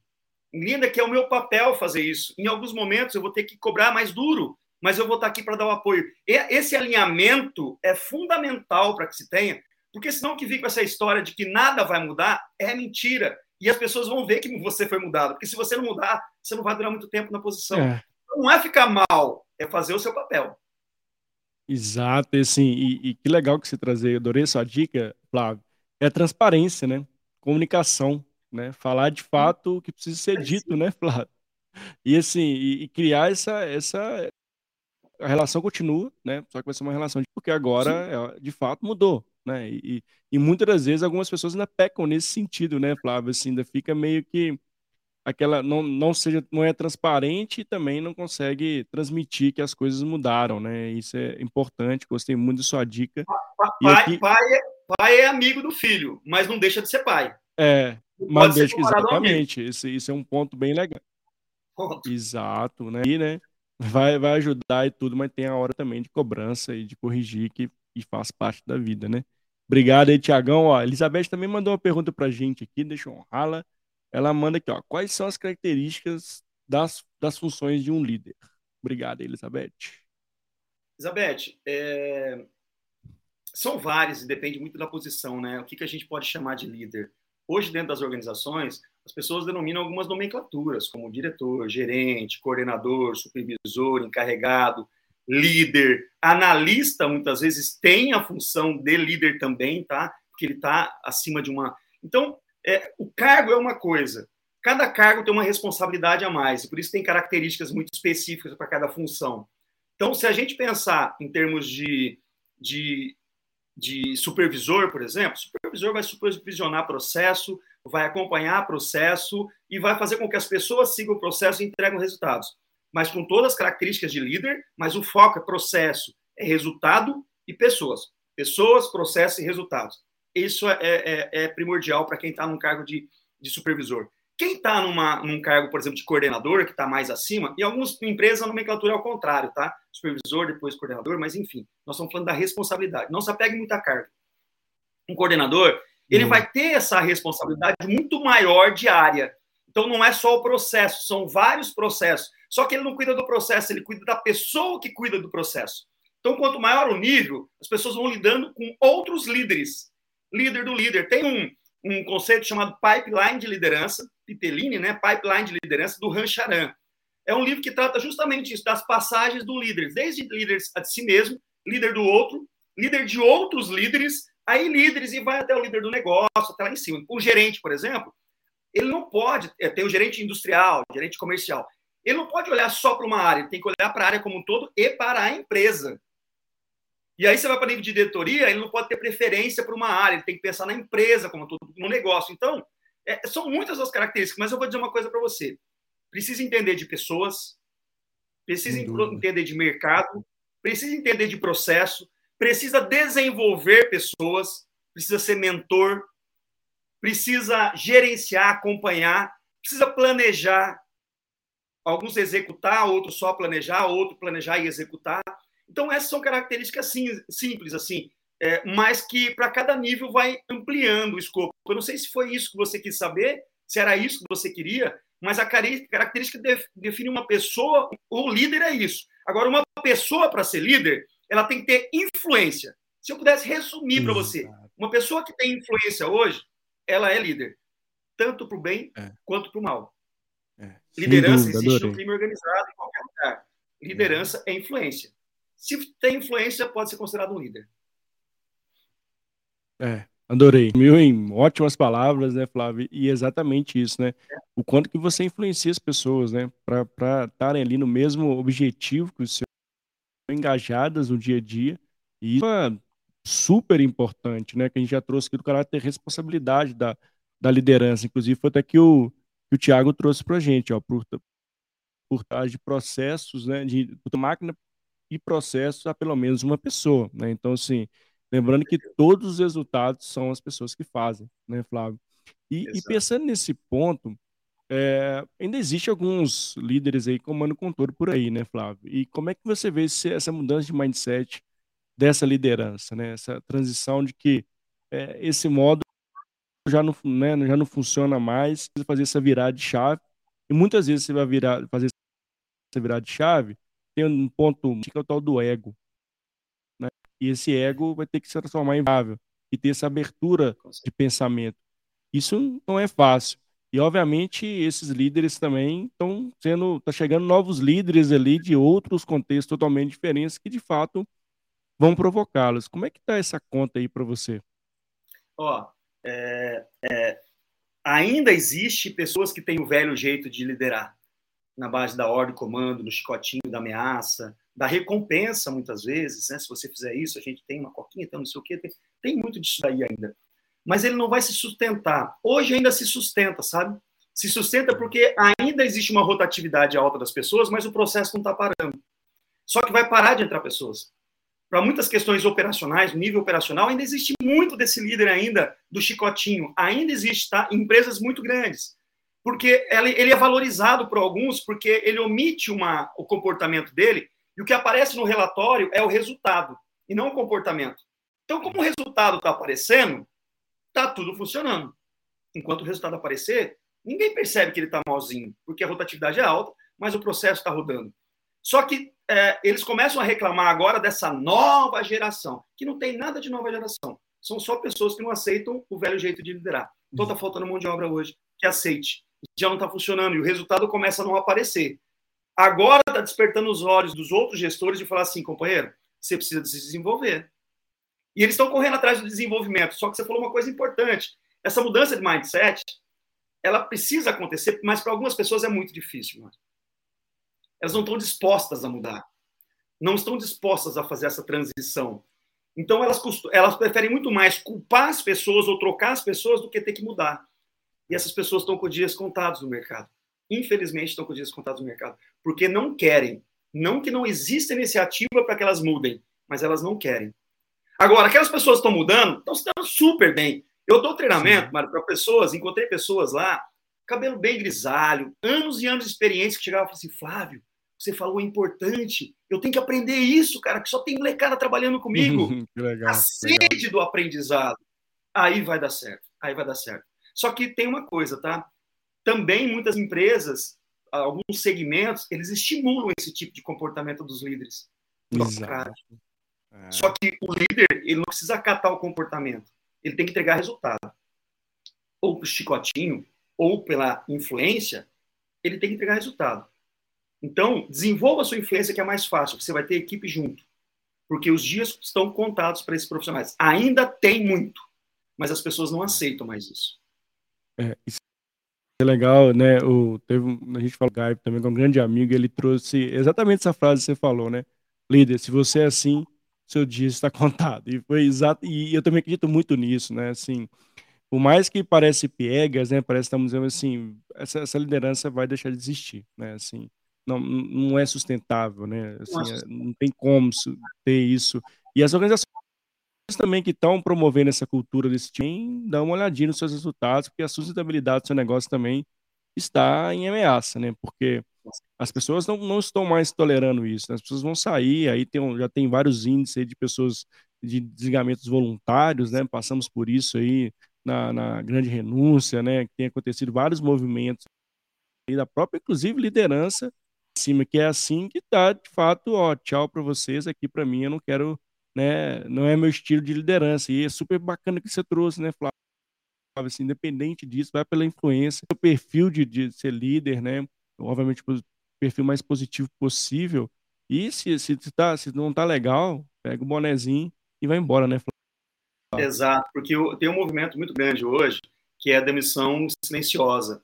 Entenda que é o meu papel fazer isso. Em alguns momentos eu vou ter que cobrar mais duro, mas eu vou estar aqui para dar o apoio. Esse alinhamento é fundamental para que se tenha, porque senão que fica com essa história de que nada vai mudar é mentira. E as pessoas vão ver que você foi mudado, porque se você não mudar, você não vai durar muito tempo na posição. É. Não é ficar mal, é fazer o seu papel. Exato, e, assim, e, e que legal que você trazer, eu adorei sua dica, Flávio, é transparência, né? Comunicação, né? Falar de fato o que precisa ser dito, né, Flávio? E assim, e, e criar essa, essa, a relação continua, né? Só que vai ser uma relação de, porque agora, é, de fato, mudou, né? E, e muitas das vezes algumas pessoas ainda pecam nesse sentido, né, Flávio? Assim, ainda fica meio que aquela não, não seja não é transparente e também não consegue transmitir que as coisas mudaram, né? Isso é importante. Gostei muito da sua dica. Pai, aqui... pai, é, pai é amigo do filho, mas não deixa de ser pai. É, mas deixa exatamente. Isso, isso é um ponto bem legal. Ponto. Exato, né? E, né? Vai, vai ajudar e tudo, mas tem a hora também de cobrança e de corrigir que, que faz parte da vida, né? Obrigado aí, Tiagão. Ó, Elizabeth também mandou uma pergunta pra gente aqui, deixa eu honrá-la. Ela manda aqui, ó, quais são as características das, das funções de um líder? Obrigado, Elizabeth. Elizabeth, é... são várias depende muito da posição, né? O que, que a gente pode chamar de líder? Hoje, dentro das organizações, as pessoas denominam algumas nomenclaturas, como diretor, gerente, coordenador, supervisor, encarregado, líder, analista, muitas vezes tem a função de líder também, tá? Porque ele está acima de uma. Então, é, o cargo é uma coisa. Cada cargo tem uma responsabilidade a mais, e por isso tem características muito específicas para cada função. Então, se a gente pensar em termos de, de, de supervisor, por exemplo, supervisor vai supervisionar processo, vai acompanhar o processo e vai fazer com que as pessoas sigam o processo e entreguem resultados. Mas com todas as características de líder, mas o foco é processo, é resultado e pessoas. Pessoas, processo e resultados. Isso é, é, é primordial para quem está num cargo de, de supervisor. Quem está num cargo, por exemplo, de coordenador, que está mais acima, e algumas empresas a nomenclatura é ao contrário, tá? Supervisor, depois coordenador, mas enfim, nós estamos falando da responsabilidade. Não se apegue muita carga. Um coordenador, ele uhum. vai ter essa responsabilidade muito maior diária. Então não é só o processo, são vários processos. Só que ele não cuida do processo, ele cuida da pessoa que cuida do processo. Então, quanto maior o nível, as pessoas vão lidando com outros líderes. Líder do líder. Tem um, um conceito chamado pipeline de liderança, Pipelini, né? Pipeline de liderança do Rancharan. É um livro que trata justamente isso, das passagens do líder, desde líderes de si mesmo, líder do outro, líder de outros líderes, aí líderes e vai até o líder do negócio, até lá em cima. O gerente, por exemplo, ele não pode, é, tem o gerente industrial, gerente comercial, ele não pode olhar só para uma área, ele tem que olhar para a área como um todo e para a empresa. E aí você vai para nível de diretoria, ele não pode ter preferência para uma área, ele tem que pensar na empresa como um todo, no negócio. Então, é, são muitas as características, mas eu vou dizer uma coisa para você. Precisa entender de pessoas, precisa entender de mercado, precisa entender de processo, precisa desenvolver pessoas, precisa ser mentor, precisa gerenciar, acompanhar, precisa planejar, alguns executar, outros só planejar, outro planejar e executar. Então essas são características sim, simples assim, é, mas que para cada nível vai ampliando o escopo. Eu não sei se foi isso que você quis saber, se era isso que você queria, mas a característica define uma pessoa, o líder é isso. Agora, uma pessoa para ser líder, ela tem que ter influência. Se eu pudesse resumir para você, uma pessoa que tem influência hoje, ela é líder, tanto para o bem é. quanto para o mal. É. Liderança dúvida, existe adorei. no crime organizado em qualquer lugar. Liderança é. é influência. Se tem influência, pode ser considerado um líder. É, adorei. Mil em ótimas palavras, né, Flávio? E exatamente isso, né? O quanto que você influencia as pessoas, né? Para estarem ali no mesmo objetivo que o seu, engajadas no dia a dia. E isso é super importante, né? Que a gente já trouxe aqui do caráter responsabilidade da, da liderança. Inclusive, foi até que o, que o Tiago trouxe para a gente, ó, por, por trás de processos, né? De, de máquina e processos a pelo menos uma pessoa, né? Então, assim, lembrando que todos os resultados são as pessoas que fazem, né, Flávio? E, e pensando nesse ponto, é, ainda existe alguns líderes aí comando controle por aí, né, Flávio? E como é que você vê esse, essa mudança de mindset dessa liderança, né? Essa transição de que é, esse modo já não, né, já não funciona mais, precisa fazer essa virada de chave. E muitas vezes você vai virar, fazer essa virada de chave, tem um ponto que é o tal do ego. Né? E esse ego vai ter que se transformar em viável e ter essa abertura de pensamento. Isso não é fácil. E, obviamente, esses líderes também estão sendo. Está chegando novos líderes ali de outros contextos totalmente diferentes que, de fato, vão provocá-los. Como é que está essa conta aí para você? Ó, é, é, ainda existe pessoas que têm o velho jeito de liderar, na base da ordem, comando, do chicotinho, da ameaça, da recompensa, muitas vezes. Né? Se você fizer isso, a gente tem uma coquinha, então não sei o quê. Tem, tem muito disso aí ainda mas ele não vai se sustentar. Hoje ainda se sustenta, sabe? Se sustenta porque ainda existe uma rotatividade alta das pessoas, mas o processo não está parando. Só que vai parar de entrar pessoas. Para muitas questões operacionais, nível operacional, ainda existe muito desse líder ainda do chicotinho. Ainda existe, tá? Em empresas muito grandes. Porque ele é valorizado por alguns, porque ele omite uma, o comportamento dele, e o que aparece no relatório é o resultado, e não o comportamento. Então, como o resultado está aparecendo, está tudo funcionando. Enquanto o resultado aparecer, ninguém percebe que ele está malzinho, porque a rotatividade é alta, mas o processo está rodando. Só que é, eles começam a reclamar agora dessa nova geração, que não tem nada de nova geração. São só pessoas que não aceitam o velho jeito de liderar. Então está faltando mão de obra hoje que aceite. Já não está funcionando e o resultado começa a não aparecer. Agora está despertando os olhos dos outros gestores de falar assim, companheiro, você precisa se desenvolver. E eles estão correndo atrás do desenvolvimento. Só que você falou uma coisa importante. Essa mudança de mindset, ela precisa acontecer, mas para algumas pessoas é muito difícil. Mano. Elas não estão dispostas a mudar. Não estão dispostas a fazer essa transição. Então, elas, elas preferem muito mais culpar as pessoas ou trocar as pessoas do que ter que mudar. E essas pessoas estão com dias contados no mercado. Infelizmente, estão com dias contados no mercado. Porque não querem. Não que não exista iniciativa para que elas mudem, mas elas não querem. Agora, aquelas pessoas que estão mudando, estão se dando super bem. Eu dou treinamento, Mário, para pessoas, encontrei pessoas lá, cabelo bem grisalho, anos e anos de experiência, que chegavam e falavam assim, Flávio, você falou é importante, eu tenho que aprender isso, cara, que só tem molecada trabalhando comigo. legal, a sede legal. do aprendizado. aí vai dar certo. Aí vai dar certo. Só que tem uma coisa, tá? Também muitas empresas, alguns segmentos, eles estimulam esse tipo de comportamento dos líderes. Exato. É. Só que o líder, ele não precisa acatar o comportamento. Ele tem que entregar resultado. Ou para o chicotinho, ou pela influência, ele tem que entregar resultado. Então, desenvolva a sua influência, que é mais fácil, você vai ter equipe junto. Porque os dias estão contados para esses profissionais. Ainda tem muito, mas as pessoas não aceitam mais isso. É, isso é legal, né? O, teve, a gente falou Gaib também, com um grande amigo, ele trouxe exatamente essa frase que você falou, né? Líder, se você é assim, seu dia está contado. E foi exato, e eu também acredito muito nisso, né? Assim, por mais que parece piegas, né? Parece que estamos dizendo assim, essa, essa liderança vai deixar de existir, né? Assim, não, não é sustentável, né? Assim, é, não tem como ter isso. E as organizações também que estão promovendo essa cultura desse time, dá uma olhadinha nos seus resultados, porque a sustentabilidade do seu negócio também está em ameaça, né? Porque as pessoas não, não estão mais tolerando isso, né? as pessoas vão sair, aí tem, já tem vários índices de pessoas de desligamentos voluntários, né? Passamos por isso aí na, na grande renúncia, né? Que tem acontecido vários movimentos e da própria, inclusive, liderança cima, que é assim que tá, de fato, ó, tchau para vocês, aqui para mim eu não quero, né, não é meu estilo de liderança. E é super bacana que você trouxe, né, Flávio? Assim, independente disso, vai pela influência, o perfil de, de ser líder, né? Obviamente, o perfil mais positivo possível. E se, se, tá, se não tá legal, pega o bonezinho e vai embora, né, Flávio? Exato, porque tem um movimento muito grande hoje que é a demissão silenciosa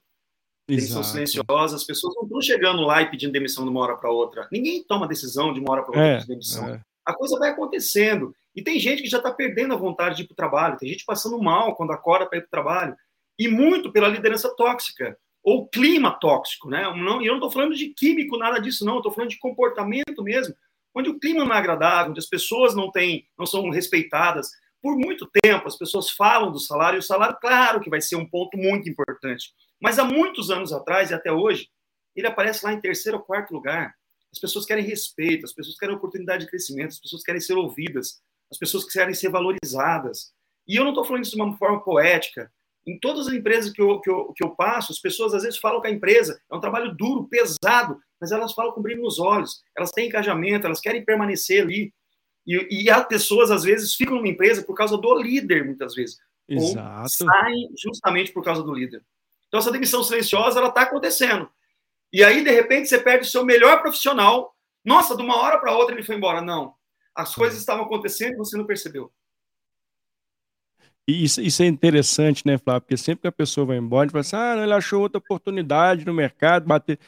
demissão silenciosa, as pessoas não estão chegando lá e pedindo demissão de uma hora para outra. Ninguém toma decisão de uma hora para outra é, de demissão. É. A coisa vai acontecendo. E tem gente que já está perdendo a vontade de ir para o trabalho, tem gente passando mal quando acorda para ir para o trabalho. E muito pela liderança tóxica, ou clima tóxico. Né? E eu não estou falando de químico, nada disso, não. Estou falando de comportamento mesmo, onde o clima não é agradável, onde as pessoas não, têm, não são respeitadas. Por muito tempo, as pessoas falam do salário, e o salário, claro que vai ser um ponto muito importante. Mas há muitos anos atrás e até hoje, ele aparece lá em terceiro ou quarto lugar. As pessoas querem respeito, as pessoas querem oportunidade de crescimento, as pessoas querem ser ouvidas, as pessoas querem ser valorizadas. E eu não estou falando isso de uma forma poética. Em todas as empresas que eu, que, eu, que eu passo, as pessoas às vezes falam que a empresa é um trabalho duro, pesado, mas elas falam com brilho nos olhos, elas têm engajamento, elas querem permanecer ali. E, e as pessoas, às vezes, ficam numa empresa por causa do líder, muitas vezes. Exato. Ou saem justamente por causa do líder. Então, essa demissão silenciosa, ela está acontecendo. E aí, de repente, você perde o seu melhor profissional. Nossa, de uma hora para outra ele foi embora. Não. As coisas estavam acontecendo e você não percebeu. E isso, isso, é interessante, né, Flávio? Porque sempre que a pessoa vai embora, a gente fala assim, ah, ele achou outra oportunidade no mercado, bater.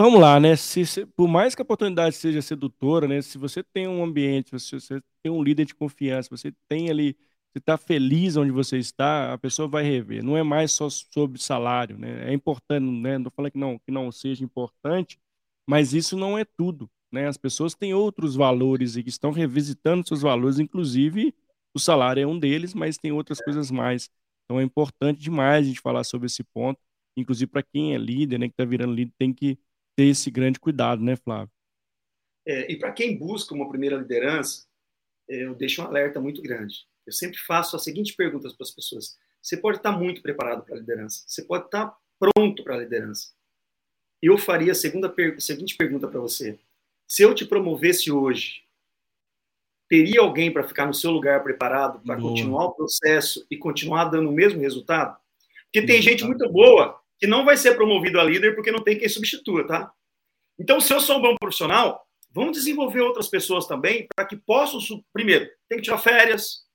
Vamos lá, né? Se, se, por mais que a oportunidade seja sedutora, né? Se você tem um ambiente, se você tem um líder de confiança, você tem ali você está feliz onde você está, a pessoa vai rever. Não é mais só sobre salário, né? É importante, né? Não falando que não, que não seja importante, mas isso não é tudo, né? As pessoas têm outros valores e que estão revisitando seus valores, inclusive o salário é um deles, mas tem outras coisas mais. Então é importante demais a gente falar sobre esse ponto, inclusive para quem é líder, né, que está virando líder, tem que ter esse grande cuidado, né, Flávio? É, e para quem busca uma primeira liderança, é, eu deixo um alerta muito grande eu sempre faço as seguintes perguntas para as pessoas. Você pode estar muito preparado para a liderança, você pode estar pronto para a liderança. Eu faria a segunda per seguinte pergunta para você. Se eu te promovesse hoje, teria alguém para ficar no seu lugar preparado para continuar o processo e continuar dando o mesmo resultado? Porque tem gente muito boa que não vai ser promovido a líder porque não tem quem substitua, tá? Então, se eu sou um bom profissional, vamos desenvolver outras pessoas também para que possam, primeiro, tem que tirar férias,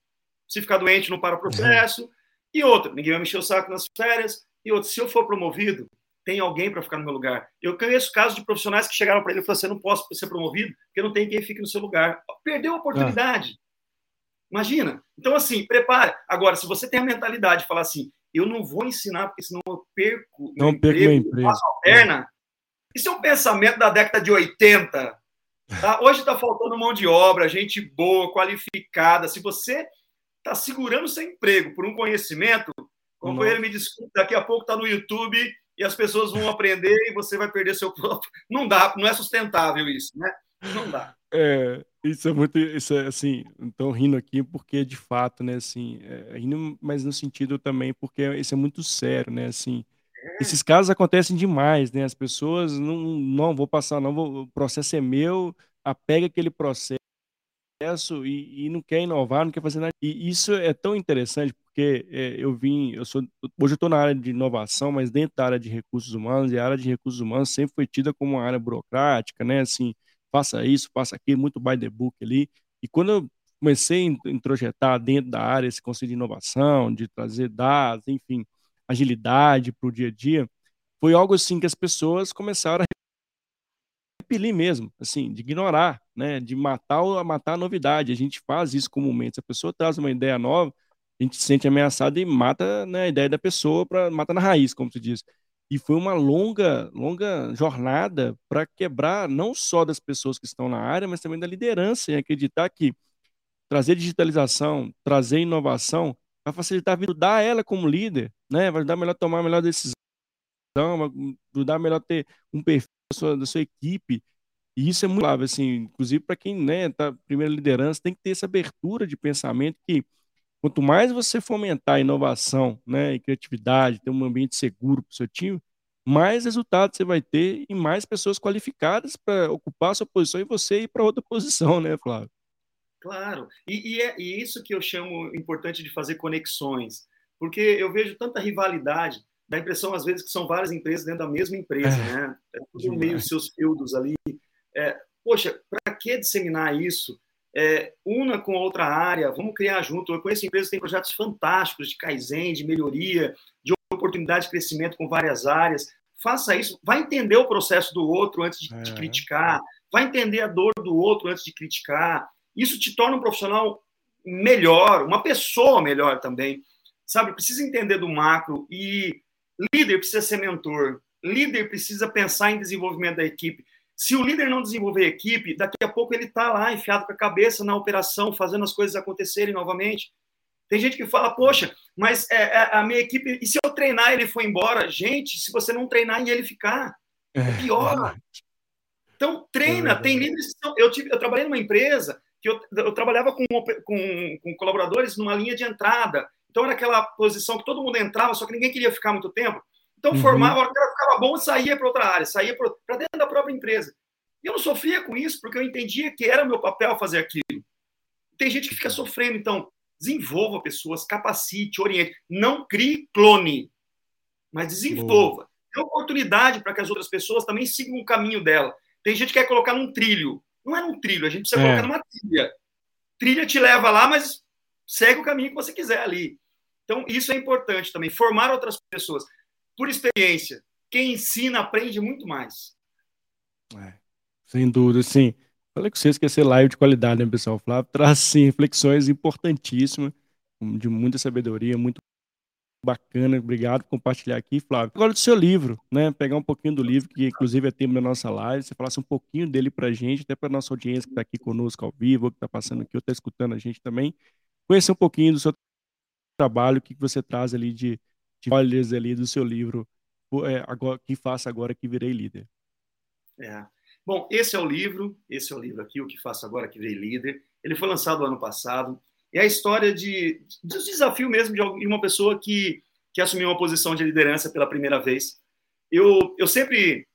se ficar doente, não para o processo. Uhum. E outra, ninguém vai mexer o saco nas férias. E outra, se eu for promovido, tem alguém para ficar no meu lugar. Eu conheço casos de profissionais que chegaram para ele e falaram assim: não posso ser promovido, porque não tem quem fique no seu lugar. Perdeu a oportunidade. Ah. Imagina. Então, assim, prepare. Agora, se você tem a mentalidade de falar assim, eu não vou ensinar, porque senão eu perco não meu perco emprego, meu emprego. faço a perna. Isso é um pensamento da década de 80. Tá? Hoje está faltando mão de obra, gente boa, qualificada. Se você está segurando seu emprego por um conhecimento, companheiro, me desculpe, daqui a pouco está no YouTube e as pessoas vão aprender e você vai perder seu próprio. Não dá, não é sustentável isso, né? Não dá. É, Isso é muito, isso é assim, estou rindo aqui porque de fato, né, assim, é, rindo, mas no sentido também porque isso é muito sério, né, assim, esses casos acontecem demais, né, as pessoas não, não vou passar, não, vou, o processo é meu, apega aquele processo e, e não quer inovar, não quer fazer nada. E isso é tão interessante porque é, eu vim, eu sou, hoje eu estou na área de inovação, mas dentro da área de recursos humanos, e a área de recursos humanos sempre foi tida como uma área burocrática, né, assim, faça isso, faça aquilo, muito by the book ali. E quando eu comecei a introjetar dentro da área esse conceito de inovação, de trazer dados, enfim, agilidade para o dia a dia, foi algo assim que as pessoas começaram a repelir mesmo, assim, de ignorar, né, de matar, matar a novidade. A gente faz isso comumente. Se a pessoa traz uma ideia nova, a gente se sente ameaçado e mata né, a ideia da pessoa, para mata na raiz, como se diz. E foi uma longa, longa jornada para quebrar não só das pessoas que estão na área, mas também da liderança, em acreditar que trazer digitalização, trazer inovação, vai facilitar a vida, ajudar ela como líder, né? vai ajudar melhor a tomar a melhor decisão, vai ajudar melhor a ter um perfil da sua, da sua equipe. E isso é muito clave, assim, inclusive para quem né, tá primeira liderança, tem que ter essa abertura de pensamento que Quanto mais você fomentar inovação né, e criatividade, ter um ambiente seguro para o seu time, mais resultados você vai ter e mais pessoas qualificadas para ocupar a sua posição e você ir para outra posição, né, Flávio? Claro, e, e é e isso que eu chamo importante de fazer conexões, porque eu vejo tanta rivalidade, dá a impressão às vezes que são várias empresas dentro da mesma empresa, é, né? É tudo meio seus feudos ali. É, poxa, para que disseminar isso? É, una com outra área, vamos criar junto. Eu conheço empresas que têm projetos fantásticos de Kaizen, de melhoria, de oportunidade de crescimento com várias áreas. Faça isso, vai entender o processo do outro antes de, é. de criticar, vai entender a dor do outro antes de criticar. Isso te torna um profissional melhor, uma pessoa melhor também. Sabe, precisa entender do macro e líder precisa ser mentor, líder precisa pensar em desenvolvimento da equipe. Se o líder não desenvolver equipe, daqui a pouco ele está lá enfiado com a cabeça na operação, fazendo as coisas acontecerem novamente. Tem gente que fala, poxa, mas é, é, a minha equipe, e se eu treinar ele for embora? Gente, se você não treinar e ele ficar, é, é pior. Então, treina. É tem líderes. Eu, tive, eu trabalhei numa empresa que eu, eu trabalhava com, com, com colaboradores numa linha de entrada. Então, era aquela posição que todo mundo entrava, só que ninguém queria ficar muito tempo. Então, uhum. formava, a hora que ficava bom, saía para outra área, saía para dentro da própria empresa. E eu não sofria com isso, porque eu entendia que era meu papel fazer aquilo. Tem gente que fica sofrendo, então, desenvolva pessoas, capacite, oriente. Não crie clone, mas desenvolva. Dê oportunidade para que as outras pessoas também sigam o caminho dela. Tem gente que quer colocar num trilho. Não é num trilho, a gente precisa é. colocar numa trilha. Trilha te leva lá, mas segue o caminho que você quiser ali. Então, isso é importante também, formar outras pessoas por experiência. Quem ensina aprende muito mais. É, sem dúvida, sim. Falei que vocês que ser live de qualidade, né, pessoal? Flávio traz, sim, reflexões importantíssimas, de muita sabedoria, muito bacana. Obrigado por compartilhar aqui, Flávio. Agora do seu livro, né? Pegar um pouquinho do livro, que inclusive é tema da nossa live, você falasse um pouquinho dele pra gente, até pra nossa audiência que está aqui conosco ao vivo, que está passando aqui, ou está escutando a gente também, conhecer um pouquinho do seu trabalho, o que você traz ali de, olhas ali do seu livro, é, agora, que faça agora que virei líder. É. Bom, esse é o livro, esse é o livro aqui, o que faço agora que virei líder. Ele foi lançado ano passado. É a história de, de desafio mesmo de uma pessoa que, que assumiu uma posição de liderança pela primeira vez. Eu, eu sempre,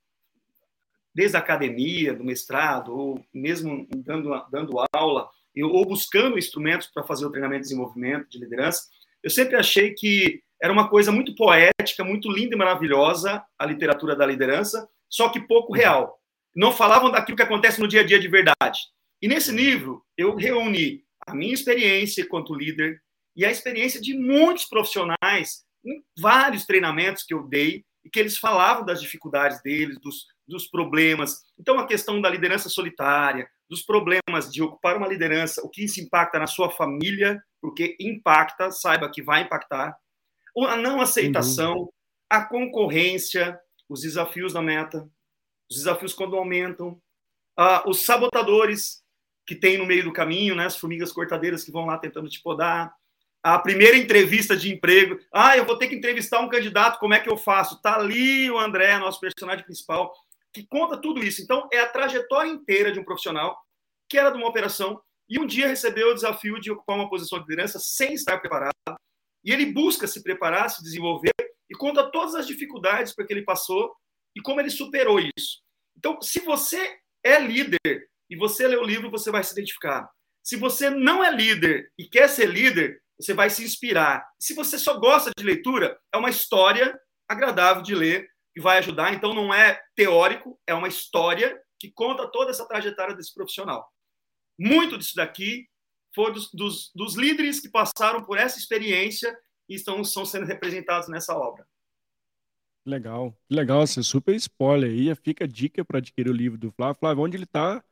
desde a academia, do mestrado, ou mesmo dando, dando aula, eu, ou buscando instrumentos para fazer o treinamento de desenvolvimento de liderança, eu sempre achei que era uma coisa muito poética, muito linda e maravilhosa, a literatura da liderança, só que pouco real. Não falavam daquilo que acontece no dia a dia de verdade. E nesse livro, eu reuni a minha experiência quanto líder e a experiência de muitos profissionais em vários treinamentos que eu dei e que eles falavam das dificuldades deles, dos, dos problemas. Então, a questão da liderança solitária, dos problemas de ocupar uma liderança, o que isso impacta na sua família, porque impacta, saiba que vai impactar, a não aceitação, a concorrência, os desafios da meta, os desafios quando aumentam, uh, os sabotadores que tem no meio do caminho, né, as formigas cortadeiras que vão lá tentando te podar, a primeira entrevista de emprego, ah, eu vou ter que entrevistar um candidato, como é que eu faço? Tá ali o André, nosso personagem principal, que conta tudo isso. Então, é a trajetória inteira de um profissional que era de uma operação, e um dia recebeu o desafio de ocupar uma posição de liderança sem estar preparado. E ele busca se preparar, se desenvolver e conta todas as dificuldades porque ele passou e como ele superou isso. Então, se você é líder e você lê o livro, você vai se identificar. Se você não é líder e quer ser líder, você vai se inspirar. Se você só gosta de leitura, é uma história agradável de ler que vai ajudar. Então, não é teórico, é uma história que conta toda essa trajetória desse profissional. Muito disso daqui foi dos, dos, dos líderes que passaram por essa experiência e estão, estão sendo representados nessa obra. Legal, legal, você super spoiler aí. Fica a dica para adquirir o livro do Flávio. Flávio, onde ele está?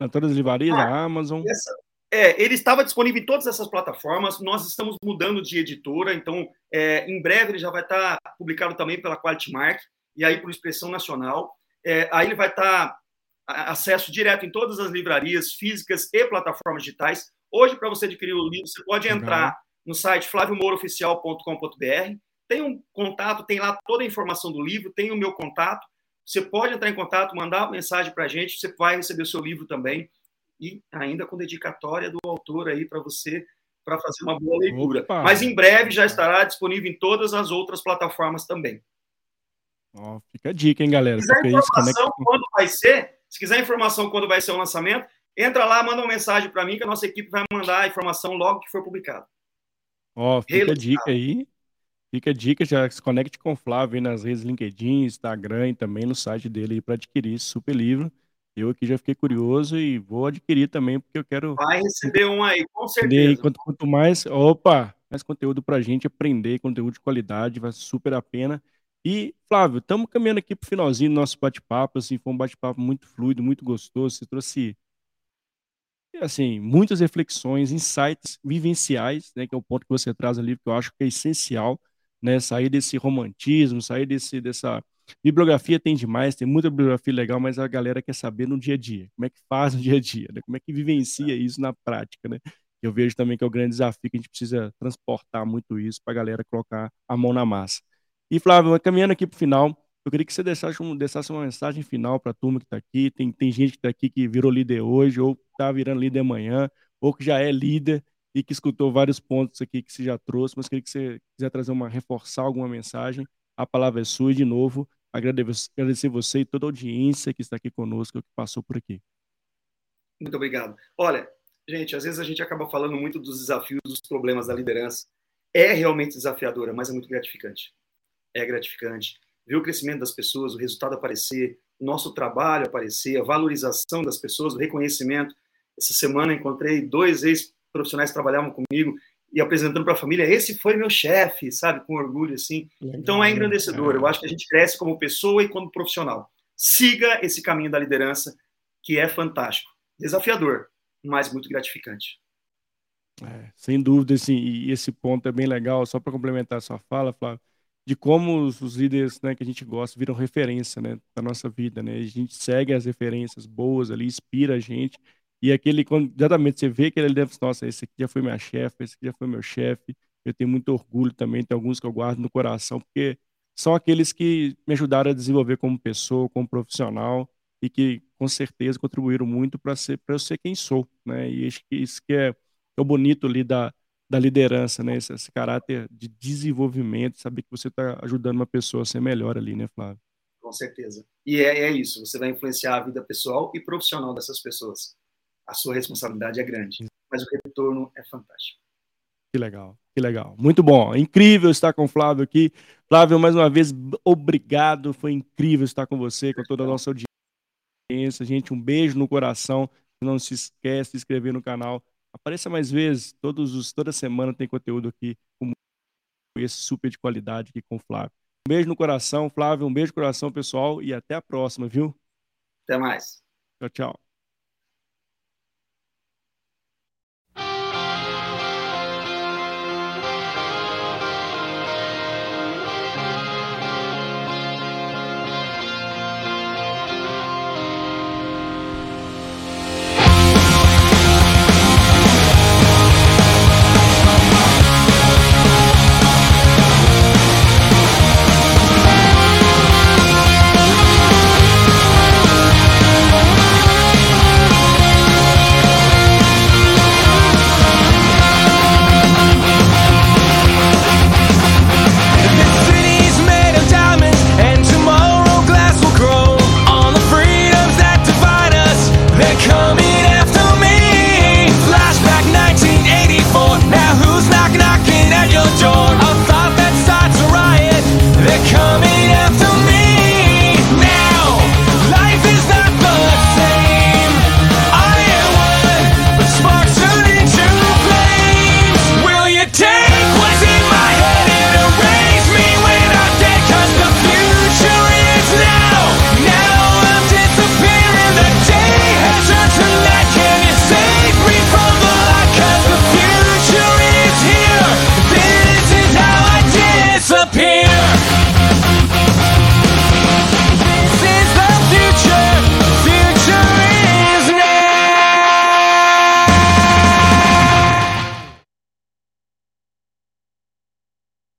Na todas as livrarias, ah, na Amazon? Essa, é, ele estava disponível em todas essas plataformas. Nós estamos mudando de editora, então é, em breve ele já vai estar tá publicado também pela Quality Mark e aí por Expressão Nacional. É, aí ele vai estar tá acesso direto em todas as livrarias físicas e plataformas digitais. Hoje, para você adquirir o livro, você pode entrar no site flaviomoroficial.com.br. Tem um contato, tem lá toda a informação do livro, tem o meu contato. Você pode entrar em contato, mandar uma mensagem para a gente, você vai receber o seu livro também. E ainda com dedicatória do autor aí para você, para fazer uma boa leitura. Opa. Mas em breve já estará disponível em todas as outras plataformas também. Fica a dica, hein, galera? Se quiser informação quando vai ser, se quiser informação quando vai ser o lançamento, entra lá, manda uma mensagem para mim que a nossa equipe vai mandar a informação logo que for publicado. Ó, oh, fica a dica aí. Fica a dica, já se conecte com o Flávio aí nas redes LinkedIn, Instagram e também no site dele para adquirir esse super livro. Eu aqui já fiquei curioso e vou adquirir também, porque eu quero. Vai receber um aí, com certeza. Quanto, quanto mais. Opa! Mais conteúdo para a gente aprender, conteúdo de qualidade, vai super a pena. E, Flávio, estamos caminhando aqui para o finalzinho do nosso bate-papo. Assim, foi um bate-papo muito fluido, muito gostoso. Você trouxe assim, muitas reflexões, insights vivenciais, né, que é o ponto que você traz ali, que eu acho que é essencial, né, sair desse romantismo, sair desse, dessa bibliografia tem demais, tem muita bibliografia legal, mas a galera quer saber no dia a dia, como é que faz no dia a dia, né, como é que vivencia isso na prática, né, eu vejo também que é o grande desafio que a gente precisa transportar muito isso para a galera colocar a mão na massa. E, Flávio, caminhando aqui para o final, eu queria que você deixasse, um, deixasse uma mensagem final para a turma que está aqui. Tem, tem gente que está aqui que virou líder hoje, ou está virando líder amanhã, ou que já é líder e que escutou vários pontos aqui que você já trouxe, mas queria que você quiser trazer uma, reforçar alguma mensagem. A palavra é sua e, de novo, agradecer, agradecer você e toda a audiência que está aqui conosco, que passou por aqui. Muito obrigado. Olha, gente, às vezes a gente acaba falando muito dos desafios, dos problemas da liderança. É realmente desafiadora, mas é muito gratificante é gratificante. Ver o crescimento das pessoas, o resultado aparecer, o nosso trabalho aparecer, a valorização das pessoas, o reconhecimento. Essa semana encontrei dois ex-profissionais que trabalhavam comigo e apresentando para a família, esse foi meu chefe, sabe, com orgulho assim. Então é engrandecedor. Eu acho que a gente cresce como pessoa e como profissional. Siga esse caminho da liderança, que é fantástico, desafiador, mas muito gratificante. É, sem dúvida, assim, e esse ponto é bem legal. Só para complementar a sua fala, Flávio, de como os, os líderes né, que a gente gosta viram referência né, da nossa vida. Né? A gente segue as referências boas ali, inspira a gente. E aquele, quando exatamente você vê que ele deve, nossa, esse aqui já foi minha chefe, esse aqui já foi meu chefe. Eu tenho muito orgulho também, tem alguns que eu guardo no coração, porque são aqueles que me ajudaram a desenvolver como pessoa, como profissional e que com certeza contribuíram muito para ser para eu ser quem sou, né? E acho que isso que é, é o bonito ali da, da liderança, né? Esse, esse, caráter de desenvolvimento, saber que você está ajudando uma pessoa a ser melhor ali, né, Flávio? Com certeza. E é, é, isso, você vai influenciar a vida pessoal e profissional dessas pessoas. A sua responsabilidade é grande, mas o retorno é fantástico. Que legal, que legal. Muito bom, incrível estar com o Flávio aqui. Flávio, mais uma vez, obrigado, foi incrível estar com você, com toda a nossa audiência. Gente, um beijo no coração. Não se esquece de se inscrever no canal Apareça mais vezes, todos os, toda semana tem conteúdo aqui como esse super de qualidade aqui com o Flávio. Um beijo no coração, Flávio, um beijo no coração, pessoal, e até a próxima, viu? Até mais. Tchau, tchau.